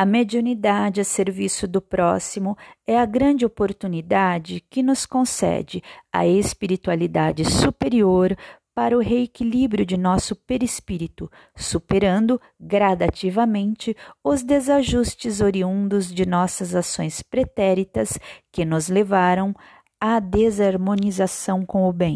A mediunidade a serviço do próximo é a grande oportunidade que nos concede a espiritualidade superior para o reequilíbrio de nosso perispírito, superando gradativamente os desajustes oriundos de nossas ações pretéritas que nos levaram à desarmonização com o bem.